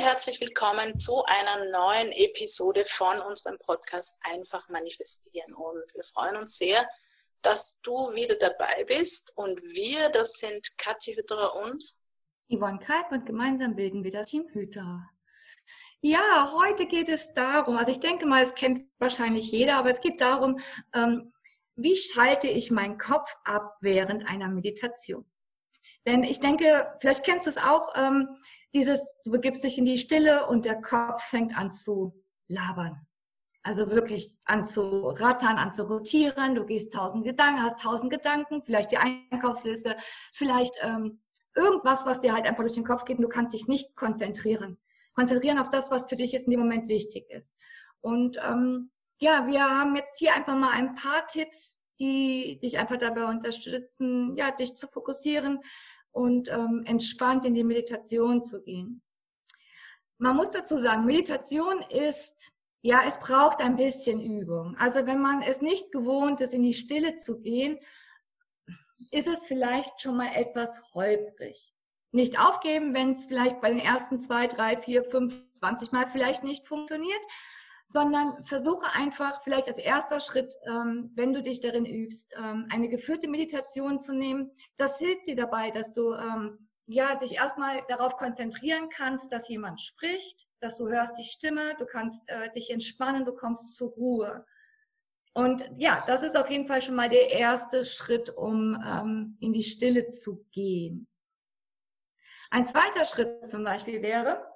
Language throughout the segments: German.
herzlich willkommen zu einer neuen Episode von unserem Podcast Einfach manifestieren. Und wir freuen uns sehr, dass du wieder dabei bist. Und wir, das sind Kathi Hütterer und Yvonne Kalb und gemeinsam bilden wir das Team Hütterer. Ja, heute geht es darum, also ich denke mal, es kennt wahrscheinlich jeder, aber es geht darum, ähm, wie schalte ich meinen Kopf ab während einer Meditation? Denn ich denke, vielleicht kennst du es auch, ähm, dieses, du begibst dich in die Stille und der Kopf fängt an zu labern. Also wirklich an zu rattern, an zu rotieren. Du gehst tausend Gedanken, hast tausend Gedanken, vielleicht die Einkaufsliste, vielleicht ähm, irgendwas, was dir halt einfach durch den Kopf geht und du kannst dich nicht konzentrieren. Konzentrieren auf das, was für dich jetzt in dem Moment wichtig ist. Und ähm, ja, wir haben jetzt hier einfach mal ein paar Tipps, die dich einfach dabei unterstützen, ja, dich zu fokussieren, und ähm, entspannt in die Meditation zu gehen. Man muss dazu sagen, Meditation ist, ja, es braucht ein bisschen Übung. Also wenn man es nicht gewohnt ist, in die Stille zu gehen, ist es vielleicht schon mal etwas holprig. Nicht aufgeben, wenn es vielleicht bei den ersten zwei, drei, vier, fünf, zwanzig Mal vielleicht nicht funktioniert, sondern versuche einfach vielleicht als erster Schritt, ähm, wenn du dich darin übst, ähm, eine geführte Meditation zu nehmen. Das hilft dir dabei, dass du ähm, ja dich erstmal darauf konzentrieren kannst, dass jemand spricht, dass du hörst die Stimme, du kannst äh, dich entspannen, du kommst zur Ruhe. Und ja, das ist auf jeden Fall schon mal der erste Schritt, um ähm, in die Stille zu gehen. Ein zweiter Schritt zum Beispiel wäre,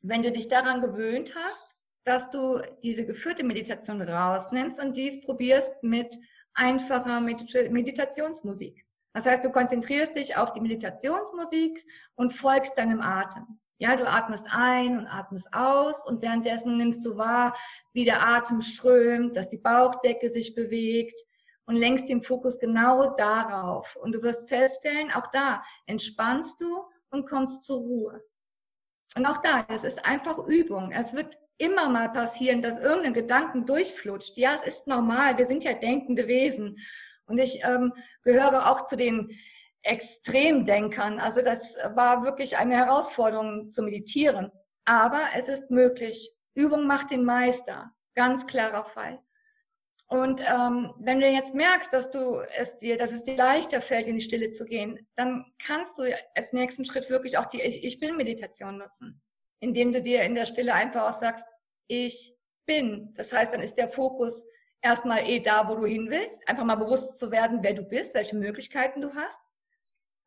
wenn du dich daran gewöhnt hast, dass du diese geführte Meditation rausnimmst und dies probierst mit einfacher Meditationsmusik. Das heißt, du konzentrierst dich auf die Meditationsmusik und folgst deinem Atem. Ja, du atmest ein und atmest aus und währenddessen nimmst du wahr, wie der Atem strömt, dass die Bauchdecke sich bewegt und lenkst den Fokus genau darauf. Und du wirst feststellen, auch da entspannst du und kommst zur Ruhe. Und auch da, es ist einfach Übung. Es wird immer mal passieren, dass irgendein Gedanken durchflutscht. Ja, es ist normal. Wir sind ja denkende Wesen. Und ich ähm, gehöre auch zu den Extremdenkern. Also das war wirklich eine Herausforderung zu meditieren. Aber es ist möglich. Übung macht den Meister. Ganz klarer Fall. Und ähm, wenn du jetzt merkst, dass du es dir, dass es dir leichter fällt, in die Stille zu gehen, dann kannst du als nächsten Schritt wirklich auch die Ich, ich bin Meditation nutzen, indem du dir in der Stille einfach auch sagst, ich bin. Das heißt, dann ist der Fokus erstmal eh da, wo du hin willst, einfach mal bewusst zu werden, wer du bist, welche Möglichkeiten du hast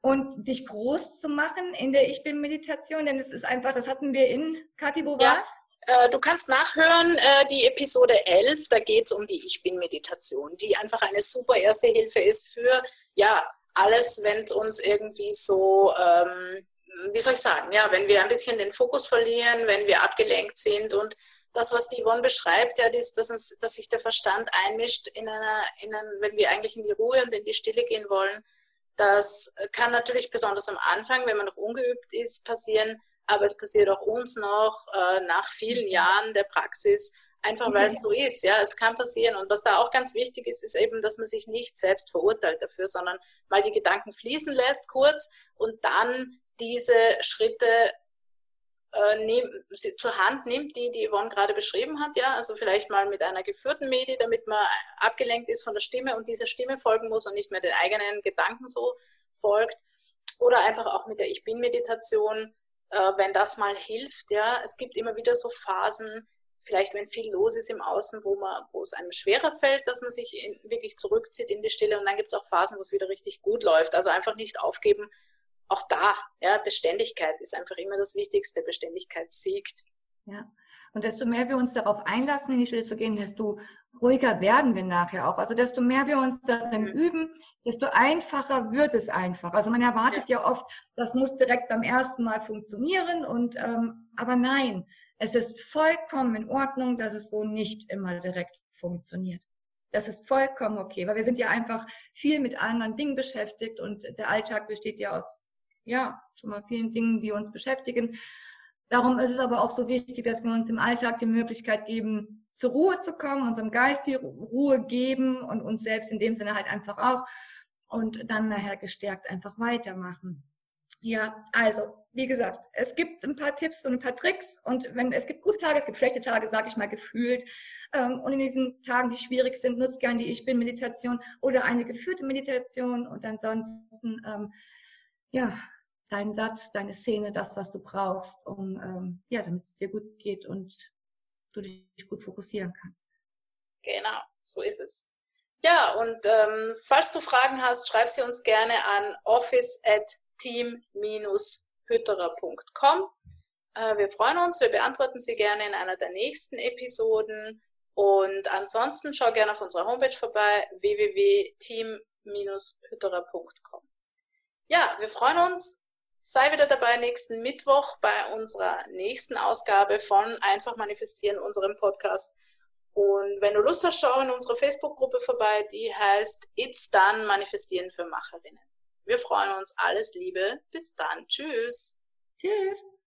und dich groß zu machen in der Ich bin Meditation, denn es ist einfach, das hatten wir in Kathi, wo ja. Äh, du kannst nachhören, äh, die Episode 11, da geht es um die Ich Bin-Meditation, die einfach eine super erste Hilfe ist für ja alles, wenn es uns irgendwie so, ähm, wie soll ich sagen, ja, wenn wir ein bisschen den Fokus verlieren, wenn wir abgelenkt sind und das, was die Yvonne beschreibt, ja, ist, dass, uns, dass sich der Verstand einmischt, in einer, in einer, wenn wir eigentlich in die Ruhe und in die Stille gehen wollen. Das kann natürlich besonders am Anfang, wenn man noch ungeübt ist, passieren, aber es passiert auch uns noch äh, nach vielen Jahren der Praxis, einfach weil es so ist. Ja, es kann passieren. Und was da auch ganz wichtig ist, ist eben, dass man sich nicht selbst verurteilt dafür, sondern mal die Gedanken fließen lässt kurz und dann diese Schritte äh, nehm, zur Hand nimmt, die die Yvonne gerade beschrieben hat, ja, also vielleicht mal mit einer geführten Medi, damit man abgelenkt ist von der Stimme und dieser Stimme folgen muss und nicht mehr den eigenen Gedanken so folgt. Oder einfach auch mit der Ich Bin-Meditation, äh, wenn das mal hilft, ja. Es gibt immer wieder so Phasen, vielleicht wenn viel los ist im Außen, wo man, wo es einem schwerer fällt, dass man sich in, wirklich zurückzieht in die Stille und dann gibt es auch Phasen, wo es wieder richtig gut läuft. Also einfach nicht aufgeben, auch da, ja, Beständigkeit ist einfach immer das Wichtigste. Beständigkeit siegt. Ja. Und desto mehr wir uns darauf einlassen, in die Stille zu gehen, desto ruhiger werden wir nachher auch. Also desto mehr wir uns darin mhm. üben, desto einfacher wird es einfach. Also man erwartet ja, ja oft, das muss direkt beim ersten Mal funktionieren und ähm, aber nein, es ist vollkommen in Ordnung, dass es so nicht immer direkt funktioniert. Das ist vollkommen okay, weil wir sind ja einfach viel mit anderen Dingen beschäftigt und der Alltag besteht ja aus ja, schon mal vielen Dingen, die uns beschäftigen. Darum ist es aber auch so wichtig, dass wir uns im Alltag die Möglichkeit geben, zur Ruhe zu kommen, unserem Geist die Ruhe geben und uns selbst in dem Sinne halt einfach auch und dann nachher gestärkt einfach weitermachen. Ja, also wie gesagt, es gibt ein paar Tipps und ein paar Tricks und wenn es gibt gute Tage, es gibt schlechte Tage, sage ich mal gefühlt. Ähm, und in diesen Tagen, die schwierig sind, nutzt gerne die Ich bin Meditation oder eine geführte Meditation und ansonsten ähm, ja deinen Satz, deine Szene, das, was du brauchst, um ähm, ja, damit es dir gut geht und du dich gut fokussieren kannst. Genau, so ist es. Ja, und ähm, falls du Fragen hast, schreib sie uns gerne an office at team-hütterer.com. Äh, wir freuen uns, wir beantworten sie gerne in einer der nächsten Episoden. Und ansonsten schau gerne auf unserer Homepage vorbei, www.team-hütterer.com. Ja, wir freuen uns. Sei wieder dabei nächsten Mittwoch bei unserer nächsten Ausgabe von Einfach Manifestieren, unserem Podcast. Und wenn du Lust hast, schau in unsere Facebook-Gruppe vorbei, die heißt It's Done Manifestieren für Macherinnen. Wir freuen uns. Alles Liebe. Bis dann. Tschüss. Tschüss.